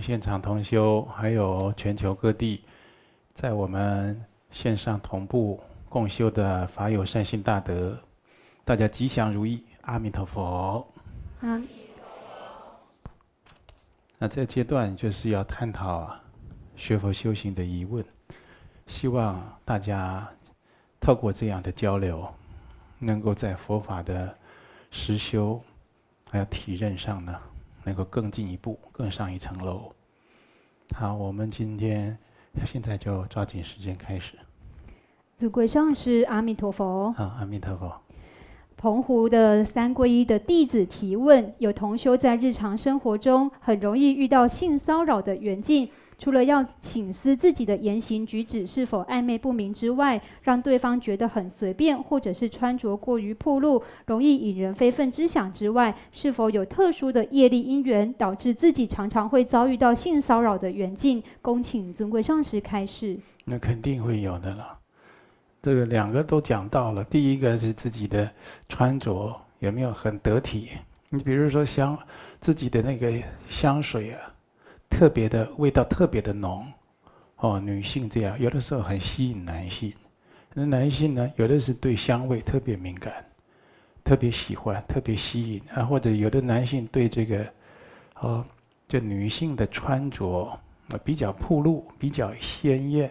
现场同修，还有全球各地，在我们线上同步共修的法友善心大德，大家吉祥如意，阿弥陀佛。阿弥陀佛。那这阶段就是要探讨学佛修行的疑问，希望大家透过这样的交流，能够在佛法的实修还有体认上呢。能够更进一步，更上一层楼。好，我们今天现在就抓紧时间开始。祖贵上师，阿弥陀佛。好，阿弥陀佛。澎湖的三皈依的弟子提问：有同修在日常生活中很容易遇到性骚扰的缘境。除了要省思自己的言行举止是否暧昧不明之外，让对方觉得很随便，或者是穿着过于暴露，容易引人非分之想之外，是否有特殊的业力因缘，导致自己常常会遭遇到性骚扰的缘境？恭请尊贵上师开示。那肯定会有的了。这个两个都讲到了，第一个是自己的穿着有没有很得体？你比如说香，自己的那个香水啊。特别的味道特别的浓，哦，女性这样有的时候很吸引男性，那男性呢，有的是对香味特别敏感，特别喜欢，特别吸引啊，或者有的男性对这个，哦，就女性的穿着啊比较暴露，比较鲜艳，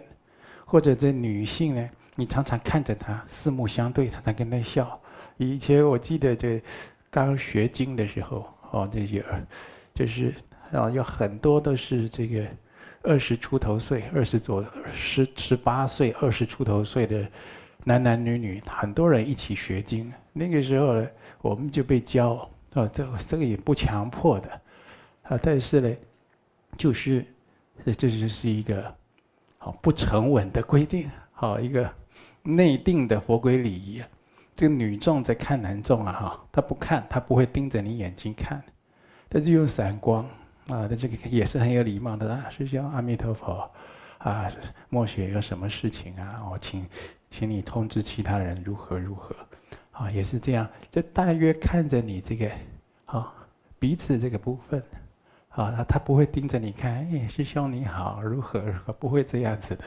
或者这女性呢，你常常看着她四目相对，常常跟她笑。以前我记得这刚学经的时候，哦，这有就是。啊，有很多都是这个二十出头岁、二十左十十八岁、二十出头岁的男男女女，很多人一起学经。那个时候呢，我们就被教啊，这这个也不强迫的啊，但是呢，就是这就是一个好不成文的规定，好一个内定的佛规礼仪。这个女众在看男众啊，哈，他不看，他不会盯着你眼睛看，他就用散光。啊，那这个也是很有礼貌的啊，师兄阿弥陀佛，啊，末学有什么事情啊？我请，请你通知其他人如何如何，啊，也是这样，就大约看着你这个，啊，彼此这个部分，啊，他他不会盯着你看，哎，师兄你好，如何如何，不会这样子的。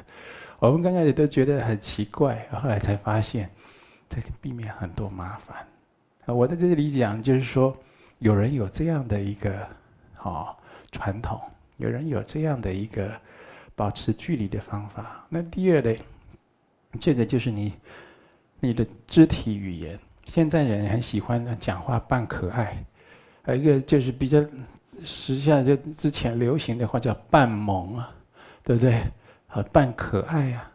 我们刚开始都觉得很奇怪，后来才发现，这个避免很多麻烦。我在这里讲就是说，有人有这样的一个，啊。传统有人有这样的一个保持距离的方法。那第二类，这个就是你你的肢体语言。现在人很喜欢讲话扮可爱，还有一个就是比较时下就之前流行的话叫扮萌啊，对不对？啊，扮可爱啊，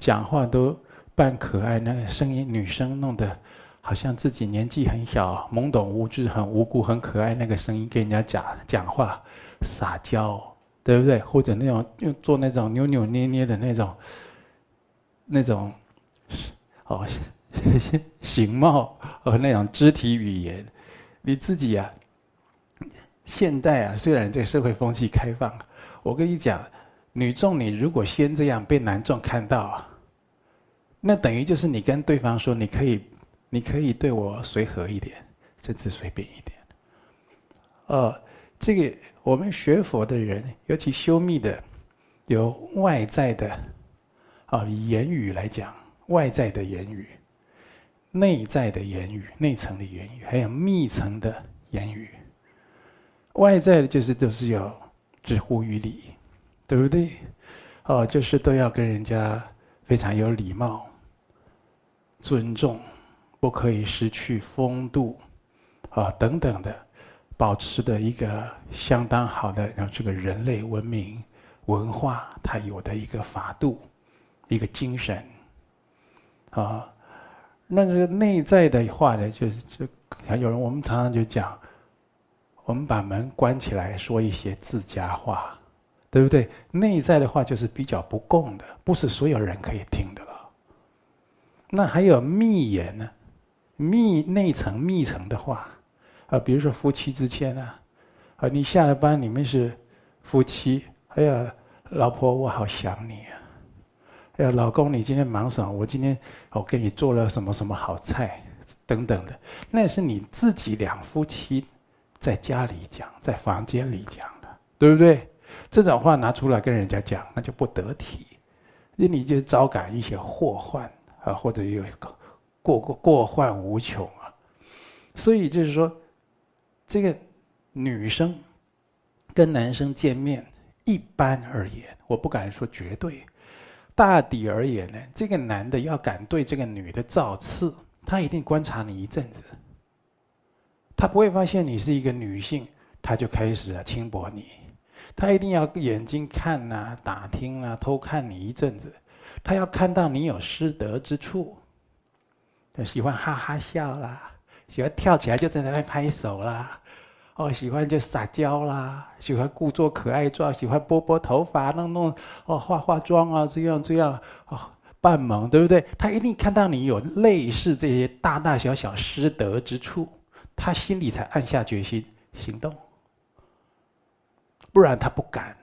讲话都扮可爱，那个声音女生弄得好像自己年纪很小，懵懂无知，很无辜，很可爱，那个声音跟人家讲讲话。撒娇，对不对？或者那种用做那种扭扭捏捏的那种，那种，哦，形貌和那种肢体语言，你自己、啊，现代啊，虽然这个社会风气开放，我跟你讲，女众你如果先这样被男众看到啊，那等于就是你跟对方说，你可以，你可以对我随和一点，甚至随便一点，呃。这个我们学佛的人，尤其修密的，有外在的，啊，以言语来讲，外在的言语，内在的言语，内层的言语，还有密层的言语。外在的就是都是要知乎于礼，对不对？哦，就是都要跟人家非常有礼貌、尊重，不可以失去风度，啊，等等的。保持的一个相当好的，让这个人类文明文化它有的一个法度，一个精神，啊，那这个内在的话呢，就是就还有人，我们常常就讲，我们把门关起来说一些自家话，对不对？内在的话就是比较不共的，不是所有人可以听的了。那还有密言呢，密内层密层的话。啊，比如说夫妻之间啊，啊，你下了班，你们是夫妻，哎呀，老婆，我好想你啊，哎呀，老公，你今天忙什么？我今天我给你做了什么什么好菜，等等的，那是你自己两夫妻在家里讲，在房间里讲的，对不对？这种话拿出来跟人家讲，那就不得体，那你就招感一些祸患啊，或者有一个过过过患无穷啊。所以就是说，这个女生跟男生见面，一般而言，我不敢说绝对，大抵而言呢，这个男的要敢对这个女的造次，他一定观察你一阵子，他不会发现你是一个女性，他就开始啊轻薄你，他一定要眼睛看呐、打听啊、偷看你一阵子，他要看到你有失德之处，他喜欢哈哈笑啦。喜欢跳起来就在那边拍手啦，哦，喜欢就撒娇啦，喜欢故作可爱状，喜欢拨拨头发，弄弄哦，化化妆啊，这样这样哦，扮萌，对不对？他一定看到你有类似这些大大小小失德之处，他心里才暗下决心行动，不然他不敢。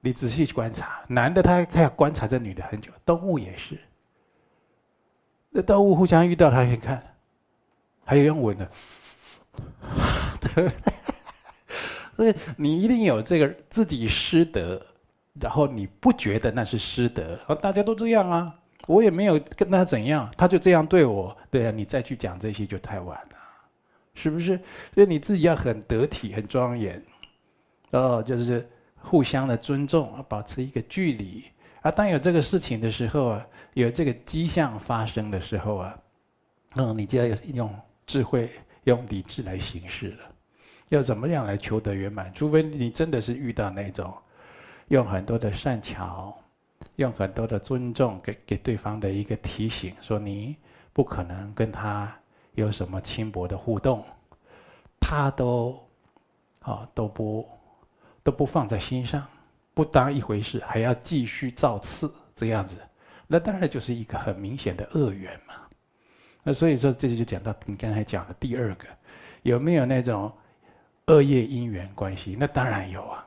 你仔细去观察，男的他他要观察这女的很久，动物也是，那动物互相遇到，他可以看。还有用闻的，对，所以你一定有这个自己失德，然后你不觉得那是失德，啊大家都这样啊，我也没有跟他怎样，他就这样对我，对啊，你再去讲这些就太晚了，是不是？所以你自己要很得体、很庄严，哦就是互相的尊重，保持一个距离啊。当有这个事情的时候啊，有这个迹象发生的时候啊，嗯，你就要用。智慧用理智来行事了，要怎么样来求得圆满？除非你真的是遇到那种，用很多的善巧，用很多的尊重给给对方的一个提醒，说你不可能跟他有什么轻薄的互动，他都，啊都不都不放在心上，不当一回事，还要继续造次这样子，那当然就是一个很明显的恶缘嘛。那所以说，这就讲到你刚才讲的第二个，有没有那种恶业因缘关系？那当然有啊，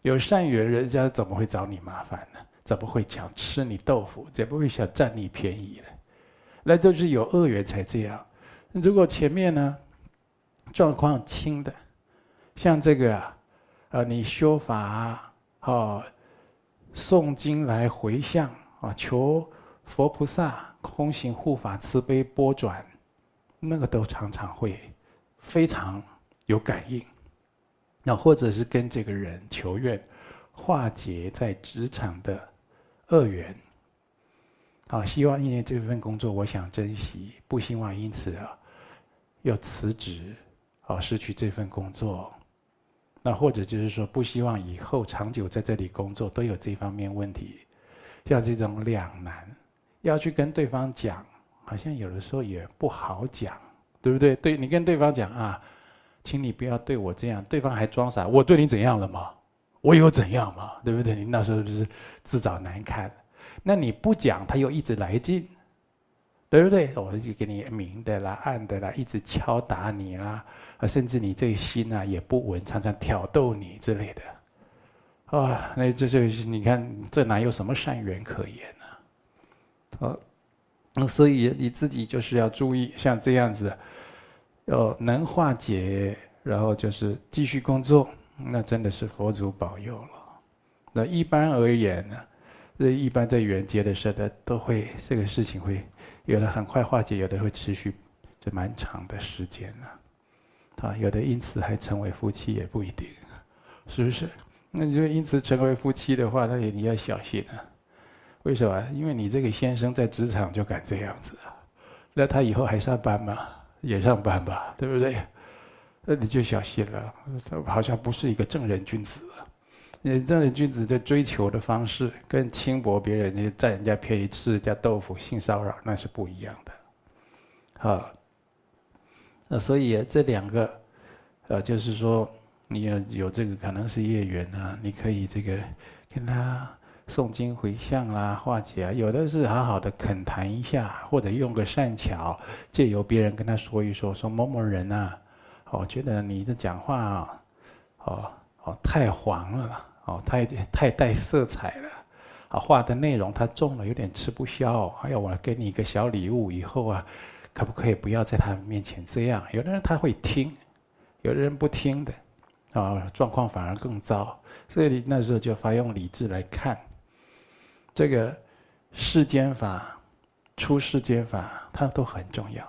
有善缘，人家怎么会找你麻烦呢？怎么会想吃你豆腐？怎么会想占你便宜呢？那就是有恶缘才这样。如果前面呢，状况轻的，像这个啊，啊，你修法啊，哦，诵经来回向啊，求佛菩萨。空行护法慈悲波转，那个都常常会非常有感应。那或者是跟这个人求愿，化解在职场的恶缘。啊，希望因为这份工作我想珍惜，不希望因此啊要辞职，啊失去这份工作。那或者就是说不希望以后长久在这里工作都有这方面问题，像这种两难。要去跟对方讲，好像有的时候也不好讲，对不对？对，你跟对方讲啊，请你不要对我这样，对方还装傻，我对你怎样了吗？我有怎样吗？对不对？你那时候不是自找难堪。那你不讲，他又一直来劲，对不对？我就给你明的啦、暗的啦，一直敲打你啦，啊，甚至你这心啊也不稳，常常挑逗你之类的，啊，那这就是你看，这哪有什么善缘可言？哦，那所以你自己就是要注意，像这样子，要能化解，然后就是继续工作，那真的是佛祖保佑了。那一般而言呢，这一般在缘结的时候，都会这个事情会有的很快化解，有的会持续这蛮长的时间呢。啊，有的因此还成为夫妻也不一定，是不是？那你就因此成为夫妻的话，那也你要小心啊。为什么？因为你这个先生在职场就敢这样子啊，那他以后还上班吗？也上班吧，对不对？那你就小心了，他好像不是一个正人君子啊。你正人君子在追求的方式，跟轻薄别人、你占人家便宜、吃人家豆腐、性骚扰，那是不一样的。好，那所以这两个，呃，就是说你要有这个可能是业缘啊，你可以这个跟他。诵经回向啦，化解啊，有的是好好的恳谈一下，或者用个善巧，借由别人跟他说一说，说某某人啊，我觉得你的讲话啊，哦哦太黄了，哦太太带色彩了，啊话的内容太重了，有点吃不消。哎呀，我给你一个小礼物，以后啊，可不可以不要在他面前这样？有的人他会听，有的人不听的，啊，状况反而更糟。所以那时候就发用理智来看，这个世间法、出世间法，它都很重要。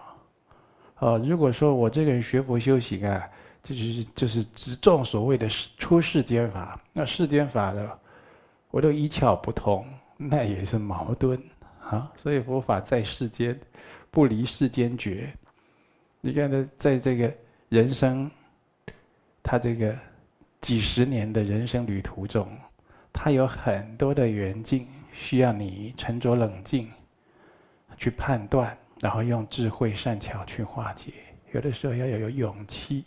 哦，如果说我这个人学佛修行啊，就是就是只重所谓的出世间法，那世间法的我都一窍不通，那也是矛盾啊。所以佛法在世间，不离世间觉。你看他在这个人生，他这个几十年的人生旅途中，他有很多的缘境，需要你沉着冷静去判断。然后用智慧善巧去化解，有的时候要有勇气，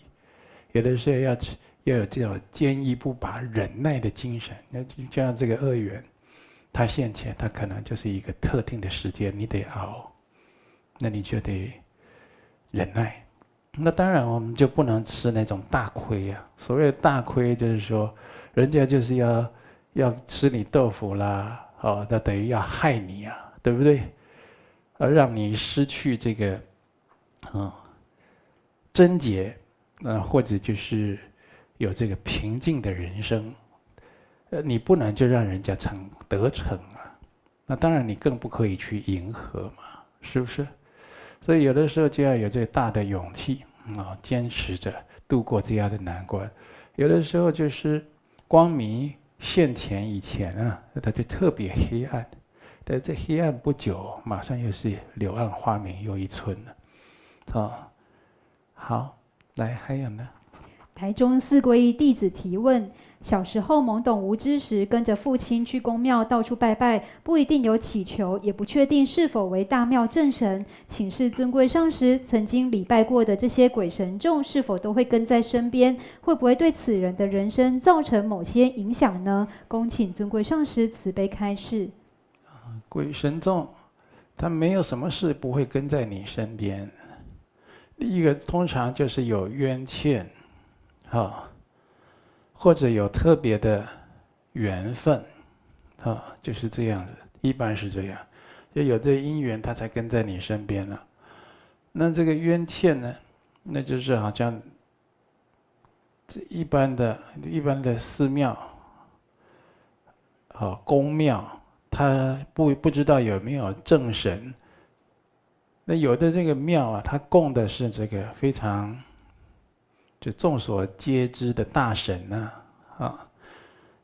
有的时候要要有这种坚毅不拔、忍耐的精神。那就像这个恶缘，它现前，它可能就是一个特定的时间，你得熬，那你就得忍耐。那当然，我们就不能吃那种大亏呀。所谓的大亏，就是说，人家就是要要吃你豆腐啦，哦，那等于要害你呀，对不对？而让你失去这个，嗯，贞洁，呃，或者就是有这个平静的人生，呃，你不能就让人家成得逞啊。那当然，你更不可以去迎合嘛，是不是？所以有的时候就要有这大的勇气啊，坚持着度过这样的难关。有的时候就是光明现前以前啊，它就特别黑暗。但这黑暗不久，马上又是柳暗花明又一村了，哦，好，来还有呢？台中四皈依弟子提问：小时候懵懂无知时，跟着父亲去公庙到处拜拜，不一定有祈求，也不确定是否为大庙正神。请示尊贵上师，曾经礼拜过的这些鬼神众，是否都会跟在身边？会不会对此人的人生造成某些影响呢？恭请尊贵上师慈悲开示。鬼神众，他没有什么事不会跟在你身边。第一个，通常就是有冤欠，啊，或者有特别的缘分，啊，就是这样子。一般是这样，就有这因缘，他才跟在你身边了。那这个冤欠呢，那就是好像这一般的、一般的寺庙，好宫庙。他不不知道有没有正神。那有的这个庙啊，他供的是这个非常就众所皆知的大神呢，啊，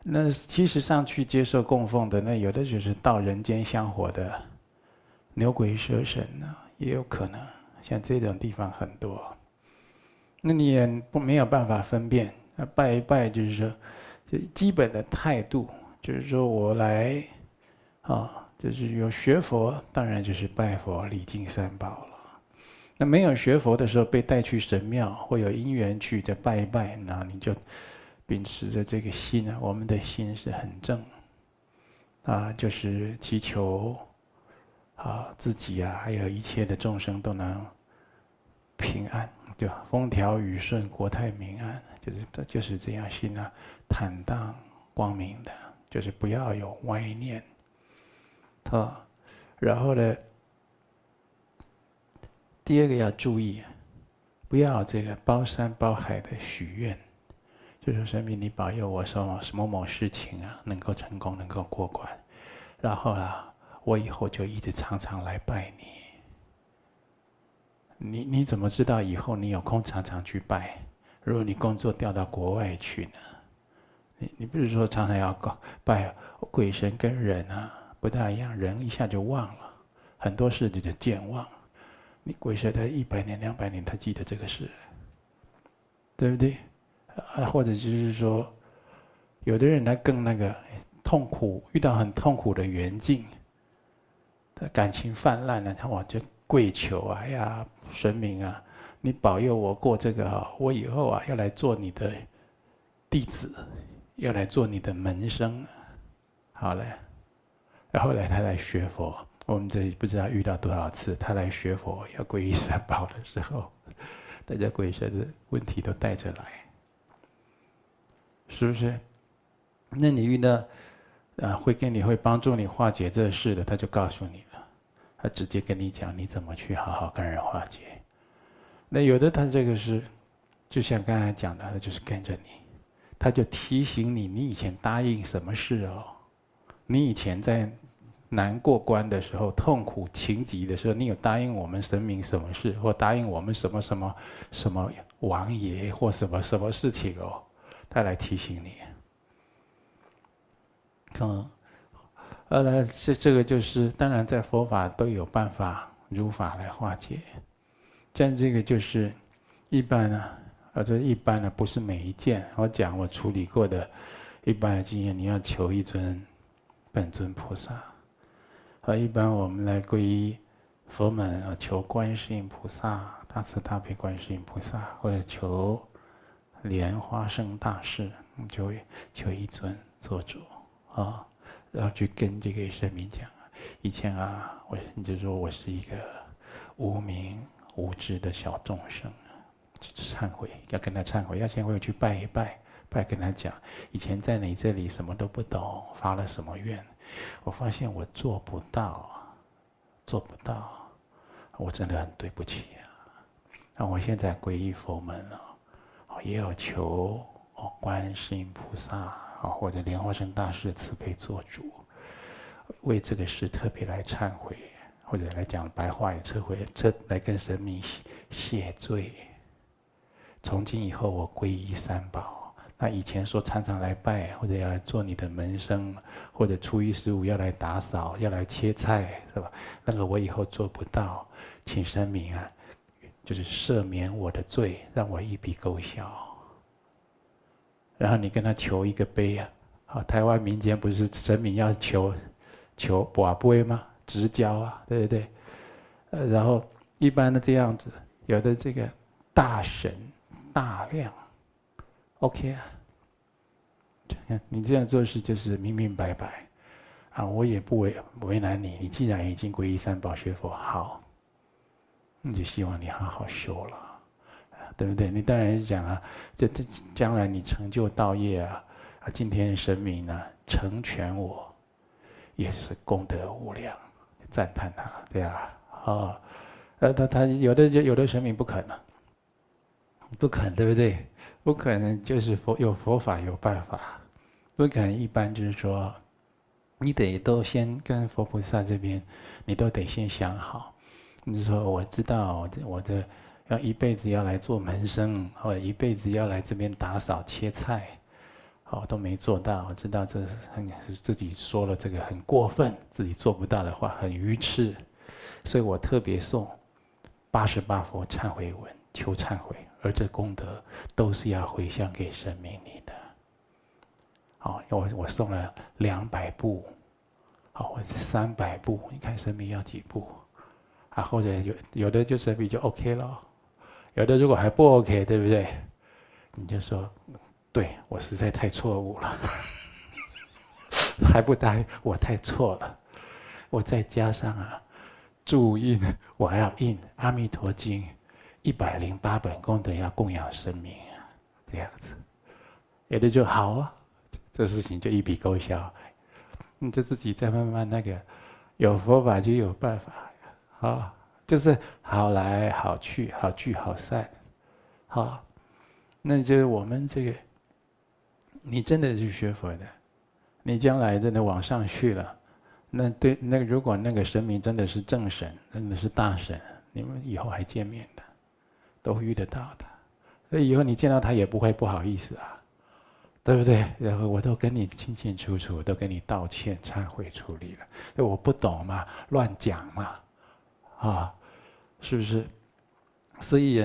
那其实上去接受供奉的，那有的就是到人间香火的牛鬼蛇神呢，也有可能。像这种地方很多，那你也不没有办法分辨。那拜一拜就是说，就基本的态度，就是说我来。啊、就是有学佛，当然就是拜佛礼敬三宝了。那没有学佛的时候，被带去神庙，会有因缘去再拜一拜，那你就秉持着这个心啊，我们的心是很正，啊，就是祈求啊自己啊，还有一切的众生都能平安，对吧风调雨顺，国泰民安，就是就是这样心啊，坦荡光明的，就是不要有歪念。啊，然后呢，第二个要注意，不要这个包山包海的许愿，就说神明你保佑我说什么某事情啊能够成功能够过关，然后啊我以后就一直常常来拜你。你你怎么知道以后你有空常常去拜？如果你工作调到国外去呢？你你不是说常常要搞拜鬼神跟人啊？不大一样，人一下就忘了，很多事就叫健忘。你鬼神他一百年、两百年，他记得这个事，对不对？啊，或者就是说，有的人他更那个痛苦，遇到很痛苦的缘境，他感情泛滥了，他往就跪求啊，哎呀，神明啊，你保佑我过这个啊，我以后啊要来做你的弟子，要来做你的门生，好嘞。然后来他来学佛，我们这里不知道遇到多少次，他来学佛要皈依三宝的时候，大家鬼神的问题都带着来，是不是？那你遇到啊会跟你会帮助你化解这事的，他就告诉你了，他直接跟你讲你怎么去好好跟人化解。那有的他这个是，就像刚才讲的，他就是跟着你，他就提醒你，你以前答应什么事哦？你以前在难过关的时候、痛苦情急的时候，你有答应我们神明什么事，或答应我们什么什么什么王爷或什么什么事情哦？他来提醒你。嗯，呃这这个就是，当然在佛法都有办法如法来化解，但这个就是一般呢。啊，这一般呢不是每一件。我讲我处理过的，一般的经验，你要求一尊本尊菩萨。啊，一般我们来皈依佛门啊，求观世音菩萨、大慈大悲观世音菩萨，或者求莲花生大士，就会求一尊做主啊，然后去跟这个神明讲，以前啊，我你就说我是一个无明无知的小众生。忏悔，要跟他忏悔，要先回去拜一拜，拜跟他讲，以前在你这里什么都不懂，发了什么愿，我发现我做不到，做不到，我真的很对不起啊。那我现在皈依佛门了，哦，也有求哦观世音菩萨啊，或者莲花生大师慈悲做主，为这个事特别来忏悔，或者来讲白话也忏悔，这来跟神明谢罪。从今以后，我皈依三宝。那以前说常常来拜，或者要来做你的门生，或者初一十五要来打扫，要来切菜，是吧？那个我以后做不到，请神明啊，就是赦免我的罪，让我一笔勾销。然后你跟他求一个杯啊，好，台湾民间不是神明要求求跋杯吗？直交啊，对不对？呃，然后一般的这样子，有的这个大神。大量，OK 啊？你这样做事就是明明白白啊！我也不为为难你。你既然已经皈依三宝学佛，好，那就希望你好好修了，对不对？你当然是讲啊，这这将来你成就道业啊，啊，今天神明呢成全我，也是功德无量，赞叹他，对啊，啊，呃，他他有的就有的神明不可能。不肯，对不对？不可能，就是佛有佛法有办法。不可能，一般就是说，你得都先跟佛菩萨这边，你都得先想好。你说我知道，我我的要一辈子要来做门生，或者一辈子要来这边打扫切菜，好都没做到。我知道这很自己说了这个很过分，自己做不到的话很愚痴，所以我特别送八十八佛忏悔文，求忏悔。而这功德都是要回向给神明你的。好，我我送了两百部，好，或者三百部，你看神明要几部？啊，或者有有的就神明就 OK 了，有的如果还不 OK，对不对？你就说，对我实在太错误了，还不答应，我太错了，我再加上啊，注印，我还要印《阿弥陀经》。一百零八本功德要供养神明啊，这样子，有的就好啊，这事情就一笔勾销。你就自己再慢慢那个，有佛法就有办法，啊，就是好来好去，好聚好散，好，那就是我们这个，你真的是学佛的，你将来真的往上去了，那对那如果那个神明真的是正神，真的是大神，你们以后还见面的。都遇得到的，所以以后你见到他也不会不好意思啊，对不对？然后我都跟你清清楚楚，都跟你道歉、忏悔、处理了。因为我不懂嘛，乱讲嘛，啊，是不是？所以，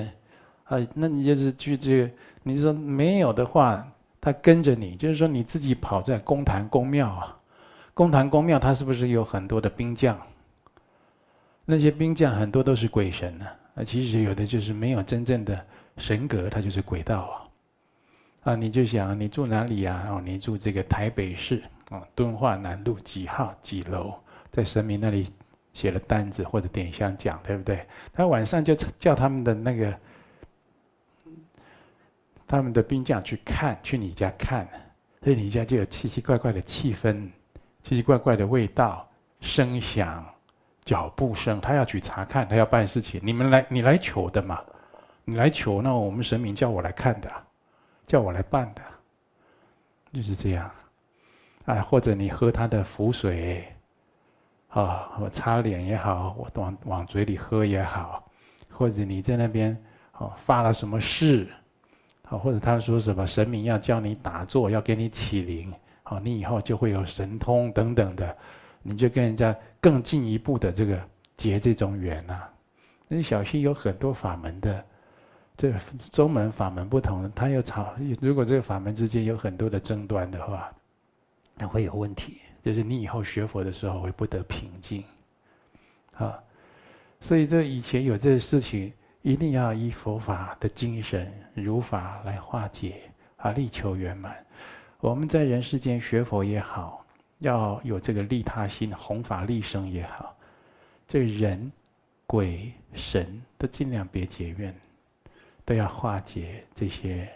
啊，那你就是去这个，你说没有的话，他跟着你，就是说你自己跑在公坛公庙啊，公坛公庙，他是不是有很多的兵将？那些兵将很多都是鬼神呢、啊，其实有的就是没有真正的神格，它就是鬼道啊！啊，你就想你住哪里呀？哦，你住这个台北市啊，敦化南路几号几楼，在神明那里写了单子或者点香讲，对不对？他晚上就叫他们的那个他们的兵将去看，去你家看，所以你家就有奇奇怪怪的气氛，奇奇怪怪的味道、声响。脚步声，他要去查看，他要办事情。你们来，你来求的嘛？你来求，那我们神明叫我来看的，叫我来办的。就是这样。哎，或者你喝他的符水，啊，我擦脸也好，我往往嘴里喝也好，或者你在那边哦发了什么誓，啊，或者他说什么神明要教你打坐，要给你起灵，好，你以后就会有神通等等的，你就跟人家更进一步的这个结这种缘呐。那小溪有很多法门的，这宗门法门不同，他又吵，如果这个法门之间有很多的争端的话。那会有问题，就是你以后学佛的时候会不得平静，啊，所以这以前有这个事情，一定要以佛法的精神、如法来化解，啊，力求圆满。我们在人世间学佛也好，要有这个利他心、弘法利生也好，这人、鬼、神都尽量别结怨，都要化解这些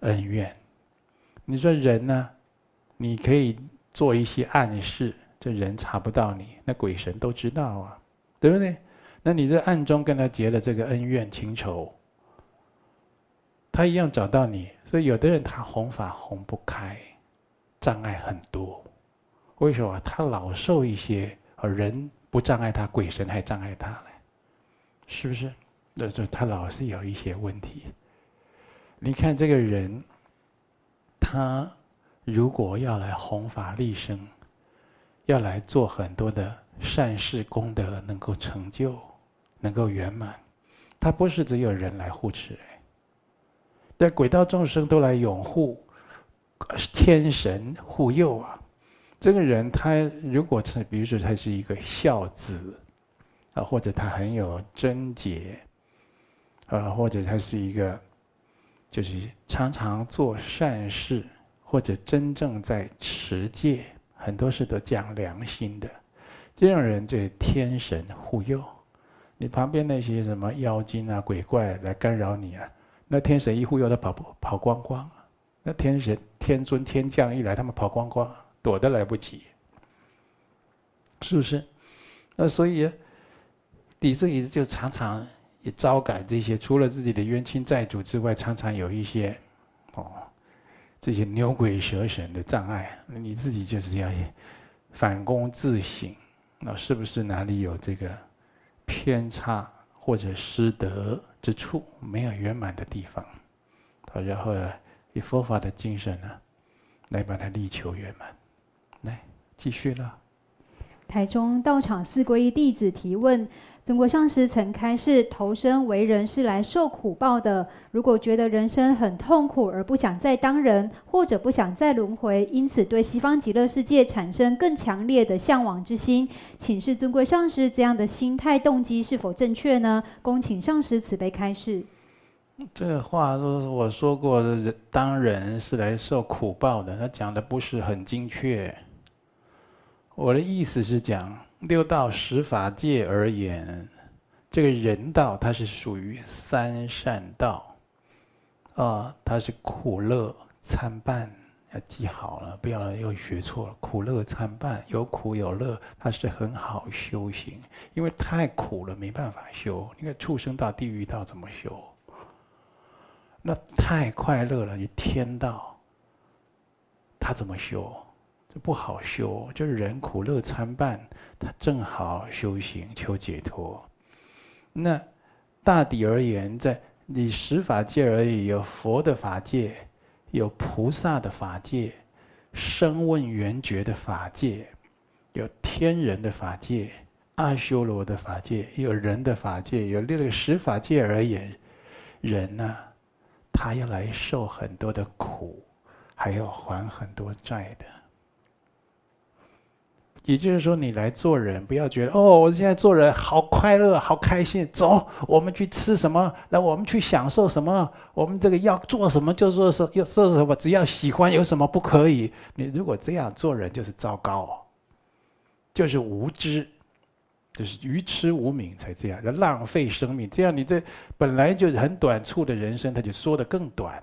恩怨。你说人呢？你可以做一些暗示，这人查不到你，那鬼神都知道啊，对不对？那你在暗中跟他结了这个恩怨情仇，他一样找到你。所以有的人他弘法弘不开，障碍很多。为什么？他老受一些，而人不障碍他，鬼神还障碍他呢，是不是？那就他老是有一些问题。你看这个人，他。如果要来弘法利生，要来做很多的善事功德，能够成就，能够圆满，他不是只有人来护持哎，但鬼道众生都来拥护，天神护佑啊。这个人他如果是，比如说他是一个孝子，啊，或者他很有贞洁，啊，或者他是一个，就是常常做善事。或者真正在持戒，很多事都讲良心的，这种人就天神护佑。你旁边那些什么妖精啊、鬼怪来干扰你啊，那天神一护佑，他跑跑光光。那天神、天尊、天将一来，他们跑光光，躲都来不及，是不是？那所以，你自己就常常也招感这些，除了自己的冤亲债主之外，常常有一些，哦。这些牛鬼蛇神的障碍，你自己就是要反躬自省，那是不是哪里有这个偏差或者失德之处，没有圆满的地方？好，然后以佛法的精神呢，来把它力求圆满。来，继续了。台中道场四皈依弟子提问。尊国上师曾开示，投生为人是来受苦报的。如果觉得人生很痛苦而不想再当人，或者不想再轮回，因此对西方极乐世界产生更强烈的向往之心，请示尊贵上师，这样的心态动机是否正确呢？恭请上师慈悲开示。这个话都是我说过的，人当人是来受苦报的，他讲的不是很精确。我的意思是讲。六道十法界而言，这个人道它是属于三善道，啊，它是苦乐参半，要记好了，不要又学错了。苦乐参半，有苦有乐，它是很好修行，因为太苦了没办法修。你看畜生道、地狱道怎么修？那太快乐了，你天道，他怎么修？不好修，就是人苦乐参半，他正好修行求解脱。那大抵而言，在你十法界而已，有佛的法界，有菩萨的法界，声闻缘觉的法界，有天人的法界，阿修罗的法界，有人的法界，有六个十法界而言，人呢，他要来受很多的苦，还要还很多债的。也就是说，你来做人，不要觉得哦，我现在做人好快乐、好开心。走，我们去吃什么？来，我们去享受什么？我们这个要做什么就做什么，要做什么，只要喜欢，有什么不可以？你如果这样做人，就是糟糕，就是无知，就是愚痴无明才这样，要浪费生命。这样你这本来就很短促的人生，他就缩得更短，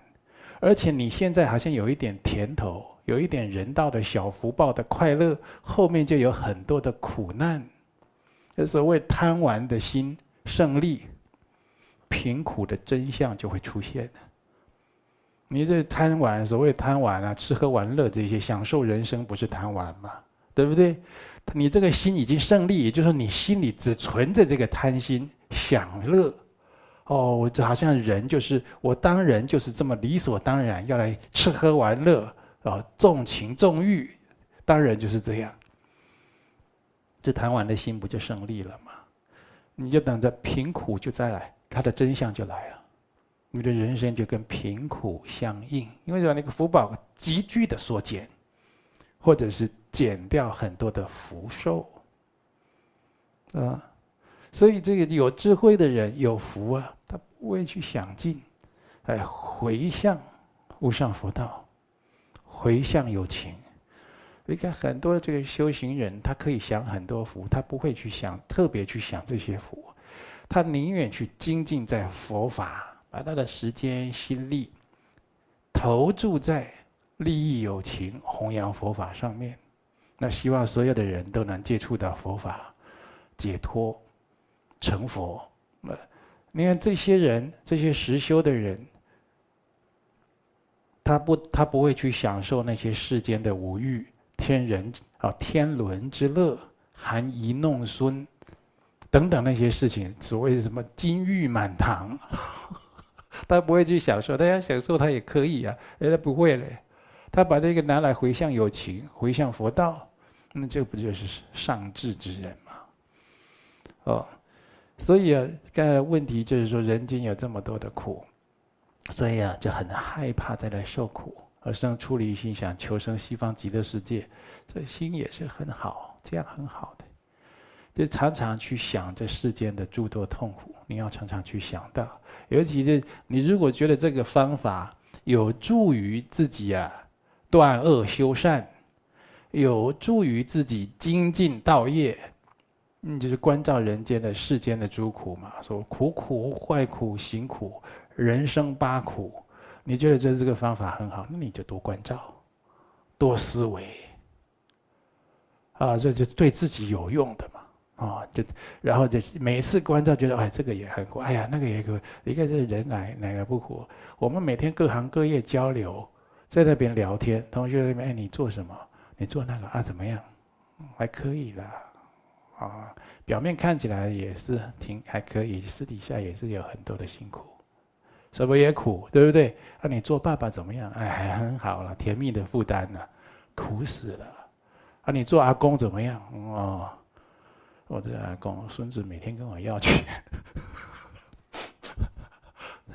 而且你现在好像有一点甜头。有一点人道的小福报的快乐，后面就有很多的苦难。这所谓贪玩的心胜利，贫苦的真相就会出现。你这贪玩，所谓贪玩啊，吃喝玩乐这些，享受人生不是贪玩吗？对不对？你这个心已经胜利，也就是说你心里只存着这个贪心享乐。哦，我这好像人就是我当人就是这么理所当然要来吃喝玩乐啊，重，情纵欲，当然就是这样。这贪玩的心不就胜利了吗？你就等着贫苦就再来，它的真相就来了。你的人生就跟贫苦相应，因为把那个福报急剧的缩减，或者是减掉很多的福寿，啊，所以这个有智慧的人有福啊，他不会去想尽，哎，回向无上佛道，回向有情。你看很多这个修行人，他可以享很多福，他不会去想特别去想这些福，他宁愿去精进在佛法。把他的时间心力投注在利益有情、弘扬佛法上面，那希望所有的人都能接触到佛法，解脱成佛。那你看这些人，这些实修的人，他不他不会去享受那些世间的五欲、天人啊、天伦之乐、含饴弄孙等等那些事情，所谓什么金玉满堂。他不会去享受，他要享受他也可以啊，哎，他不会嘞，他把这个拿来回向有情，回向佛道，那这不就是上智之人吗？哦，所以啊，刚才问题就是说，人间有这么多的苦，所以啊，就很害怕再来受苦，而生出离心，想求生西方极乐世界，这心也是很好，这样很好的，就常常去想这世间的诸多痛苦，你要常常去想到。尤其是你如果觉得这个方法有助于自己啊断恶修善，有助于自己精进道业，你就是关照人间的世间的诸苦嘛，说苦苦坏苦行苦人生八苦，你觉得这这个方法很好，那你就多关照，多思维，啊，这就对自己有用的嘛。啊、就然后就每次关照，觉得哎，这个也很苦，哎呀，那个也苦。你看这人来哪个不苦？我们每天各行各业交流，在那边聊天，同学那边，哎，你做什么？你做那个啊？怎么样？还可以啦，啊、表面看起来也是挺还可以，私底下也是有很多的辛苦，什么也苦，对不对？啊，你做爸爸怎么样？哎，很好了，甜蜜的负担呢，苦死了。啊，你做阿公怎么样？哦。我的阿公孙子每天跟我要钱，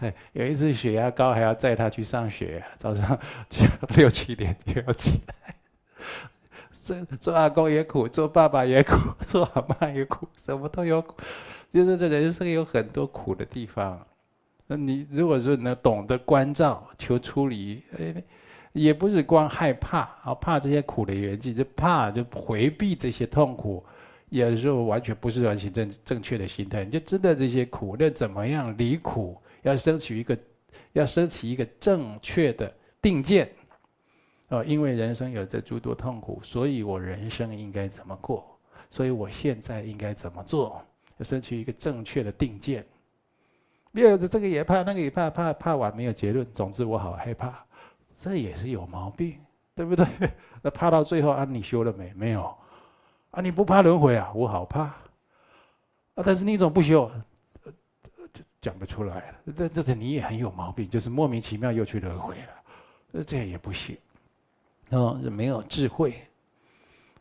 有一次血压高，还要载他去上学，早上六七点就要起来。做 做阿公也苦，做爸爸也苦，做阿妈也苦，什么都有苦。就是这人生有很多苦的地方。那你如果说能懂得关照、求出离，也不是光害怕啊，怕这些苦的缘起，就怕就回避这些痛苦。有时候完全不是完全正正确的心态，你就知道这些苦，那怎么样离苦？要升起一个，要升起一个正确的定见。哦，因为人生有着诸多痛苦，所以我人生应该怎么过？所以我现在应该怎么做？要升起一个正确的定见。没有这个也怕，那个也怕，怕怕完没有结论。总之我好害怕，这也是有毛病，对不对？那怕到最后啊，你修了没？没有。啊，你不怕轮回啊？我好怕。啊，但是你总不修，就讲不出来了。这这这你也很有毛病，就是莫名其妙又去轮回了，这也不行。哦，没有智慧，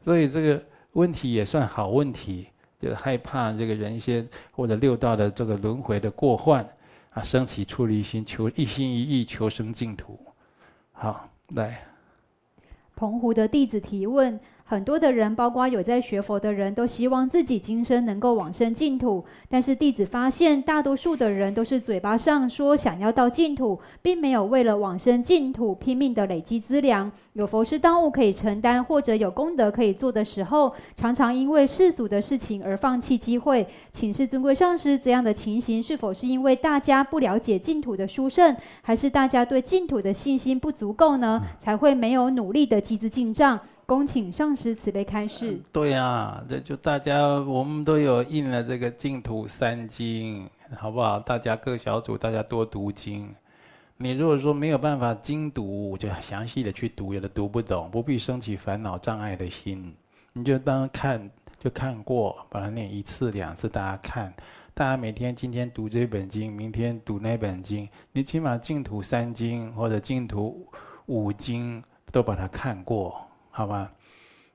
所以这个问题也算好问题，就害怕这个人间或者六道的这个轮回的过患啊，升起出离心，求一心一意求生净土。好，来。澎湖的弟子提问。很多的人，包括有在学佛的人，都希望自己今生能够往生净土。但是弟子发现，大多数的人都是嘴巴上说想要到净土，并没有为了往生净土拼命的累积资粮。有佛事当务可以承担，或者有功德可以做的时候，常常因为世俗的事情而放弃机会。请示尊贵上师，这样的情形是否是因为大家不了解净土的殊胜，还是大家对净土的信心不足够呢？才会没有努力的积资进账？恭请上师慈悲开示。嗯、对、啊，这就大家我们都有印了这个净土三经，好不好？大家各小组，大家多读经。你如果说没有办法精读，就详细的去读，有的读不懂，不必升起烦恼障碍的心，你就当看就看过，把它念一次两次，大家看，大家每天今天读这本经，明天读那本经，你起码净土三经或者净土五经都把它看过，好吧？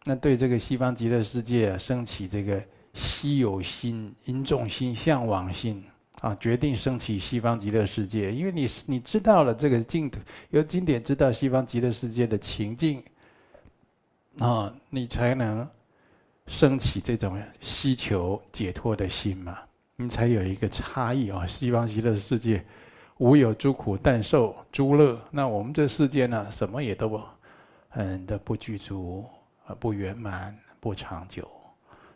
那对这个西方极乐世界升起这个希有心、因重心、向往心。啊，决定升起西方极乐世界，因为你你知道了这个净土，由经典知道西方极乐世界的情境，啊，你才能升起这种希求解脱的心嘛，你才有一个差异啊。西方极乐世界无有诸苦，但受诸乐。那我们这世界呢，什么也都不，嗯，都不具足啊，不圆满，不长久。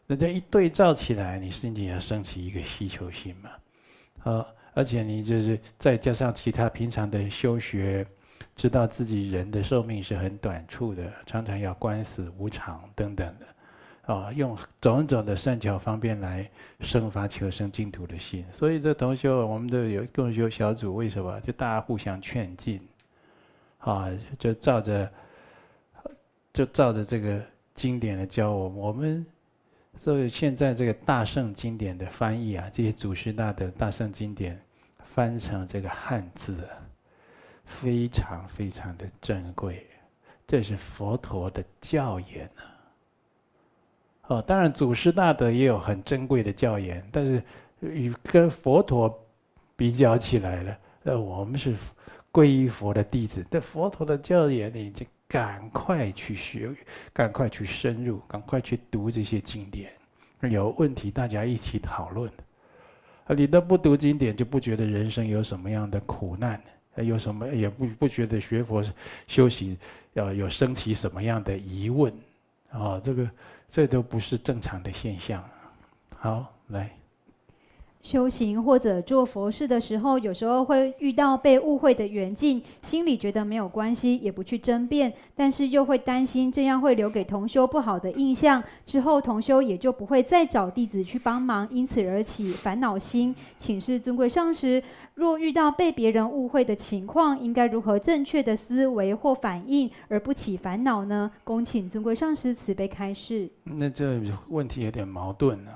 那这一对照起来，你心里要升起一个需求心嘛。呃，而且你就是再加上其他平常的修学，知道自己人的寿命是很短促的，常常要观死无常等等的，啊，用种种的善巧方便来生发求生净土的心。所以这同修，我们的有共修小组，为什么？就大家互相劝进，啊，就照着，就照着这个经典来教我们。我们。所以现在这个大圣经典的翻译啊，这些祖师大德大圣经典翻成这个汉字，非常非常的珍贵，这是佛陀的教言啊。哦，当然祖师大德也有很珍贵的教言，但是与跟佛陀比较起来了，呃，我们是皈依佛的弟子，在佛陀的教言已经。赶快去学，赶快去深入，赶快去读这些经典。有问题大家一起讨论。啊，你都不读经典，就不觉得人生有什么样的苦难，有什么也不不觉得学佛修行要有升起什么样的疑问，啊，这个这都不是正常的现象。好，来。修行或者做佛事的时候，有时候会遇到被误会的缘境，心里觉得没有关系，也不去争辩，但是又会担心这样会留给同修不好的印象，之后同修也就不会再找弟子去帮忙，因此而起烦恼心。请示尊贵上师，若遇到被别人误会的情况，应该如何正确的思维或反应，而不起烦恼呢？恭请尊贵上师慈悲开示。那这问题有点矛盾呢、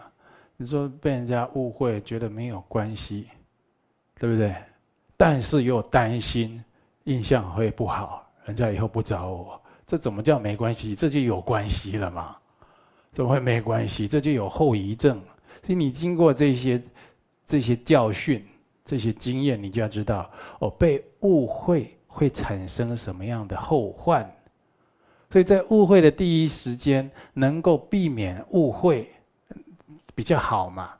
你说被人家误会，觉得没有关系，对不对？但是又担心印象会不好，人家以后不找我，这怎么叫没关系？这就有关系了嘛？怎么会没关系？这就有后遗症。所以你经过这些这些教训、这些经验，你就要知道哦，被误会会产生什么样的后患。所以在误会的第一时间，能够避免误会。比较好嘛，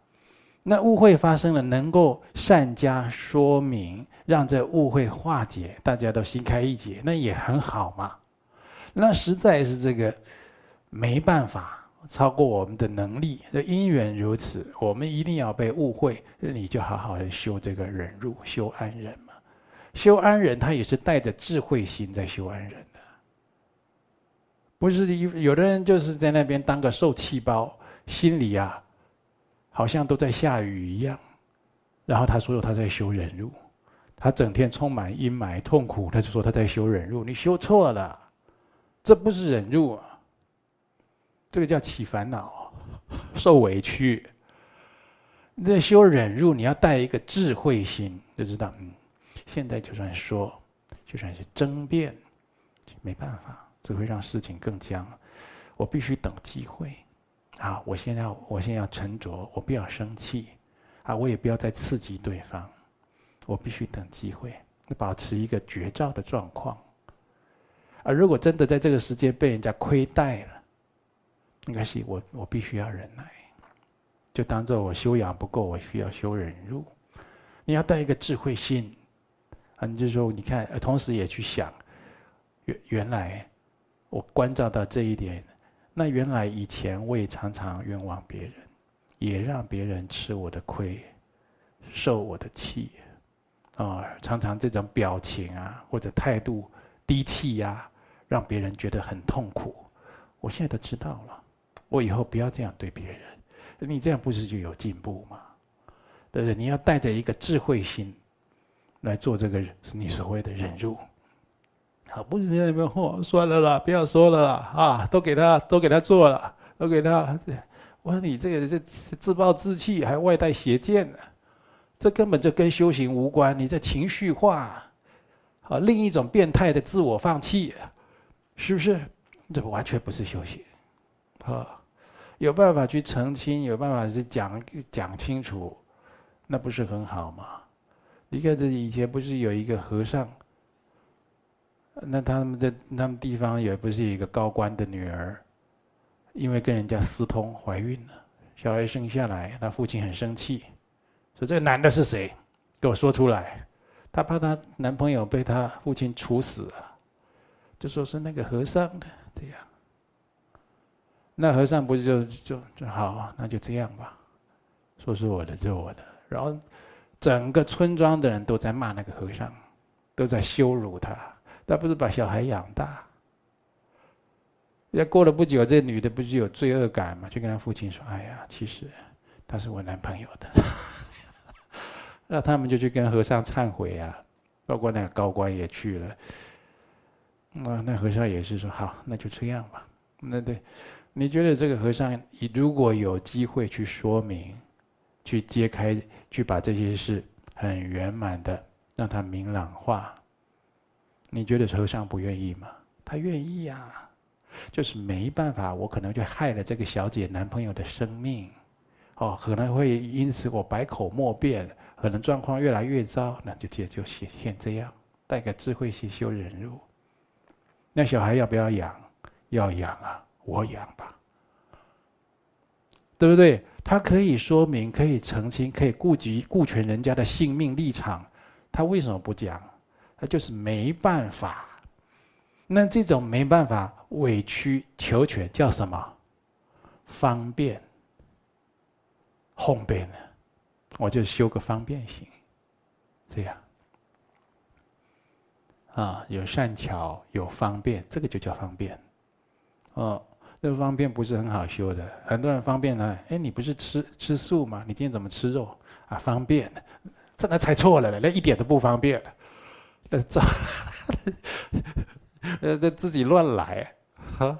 那误会发生了，能够善加说明，让这误会化解，大家都心开意解，那也很好嘛。那实在是这个没办法，超过我们的能力，这因缘如此，我们一定要被误会，那你就好好的修这个忍辱，修安忍嘛。修安忍，他也是带着智慧心在修安忍的，不是有有的人就是在那边当个受气包，心里啊。好像都在下雨一样，然后他说他在修忍辱，他整天充满阴霾痛苦，他就说他在修忍辱，你修错了，这不是忍辱，这个叫起烦恼，受委屈。你在修忍辱，你要带一个智慧心，就知道，嗯，现在就算说，就算是争辩，没办法，只会让事情更僵，我必须等机会。啊！我现在，我现在要沉着，我不要生气，啊，我也不要再刺激对方，我必须等机会，保持一个觉照的状况。而如果真的在这个时间被人家亏待了，应该是我，我必须要忍耐，就当做我修养不够，我需要修忍辱。你要带一个智慧心，啊，你就说，你看，同时也去想，原原来我关照到这一点。那原来以前我也常常冤枉别人，也让别人吃我的亏，受我的气，啊，常常这种表情啊或者态度低气压，让别人觉得很痛苦。我现在都知道了，我以后不要这样对别人。你这样不是就有进步吗？对不对？你要带着一个智慧心，来做这个你所谓的忍辱。啊，不是在那边嚯，算了啦，不要说了啦，啊，都给他，都给他做了，都给他。我说你这个这自暴自弃，还外带邪见呢，这根本就跟修行无关。你这情绪化，啊，另一种变态的自我放弃，是不是？这完全不是修行，啊，有办法去澄清，有办法去讲讲清楚，那不是很好吗？你看这以前不是有一个和尚？那他们的他们地方也不是一个高官的女儿，因为跟人家私通怀孕了，小孩生下来，他父亲很生气，说这个男的是谁？给我说出来。她怕她男朋友被她父亲处死了，就说是那个和尚的这样。那和尚不是就就就好，那就这样吧，说是我的就我的。然后整个村庄的人都在骂那个和尚，都在羞辱他。他不是把小孩养大，也过了不久，这女的不是有罪恶感嘛？就跟他父亲说：“哎呀，其实他是我男朋友的。”那他们就去跟和尚忏悔啊，包括那个高官也去了。啊，那和尚也是说：“好，那就这样吧。”那对，你觉得这个和尚，如果有机会去说明、去揭开、去把这些事很圆满的让他明朗化？你觉得和尚不愿意吗？他愿意呀，就是没办法，我可能就害了这个小姐男朋友的生命，哦，可能会因此我百口莫辩，可能状况越来越糟，那就就就先先这样，带个智慧去修忍辱。那小孩要不要养？要养啊，我养吧，对不对？他可以说明，可以澄清，可以顾及顾全人家的性命立场，他为什么不讲？他就是没办法，那这种没办法委曲求全叫什么？方便，方便呢？我就修个方便行，这样啊，有善巧，有方便，这个就叫方便。哦，这个方便不是很好修的，很多人方便呢。哎，你不是吃吃素吗？你今天怎么吃肉啊？方便，这那猜错了了，那一点都不方便。这，呃，这自己乱来，哈，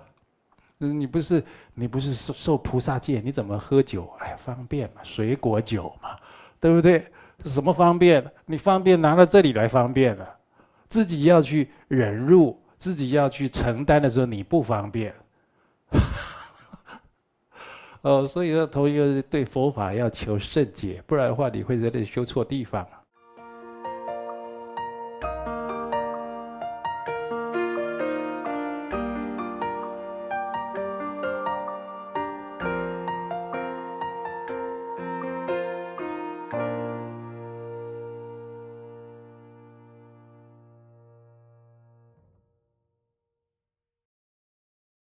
你不是你不是受受菩萨戒，你怎么喝酒？哎，方便嘛，水果酒嘛，对不对？什么方便？你方便拿到这里来方便了，自己要去忍辱，自己要去承担的时候，你不方便。哦，所以说，头一个对佛法要求甚解，不然的话，你会在这里修错地方。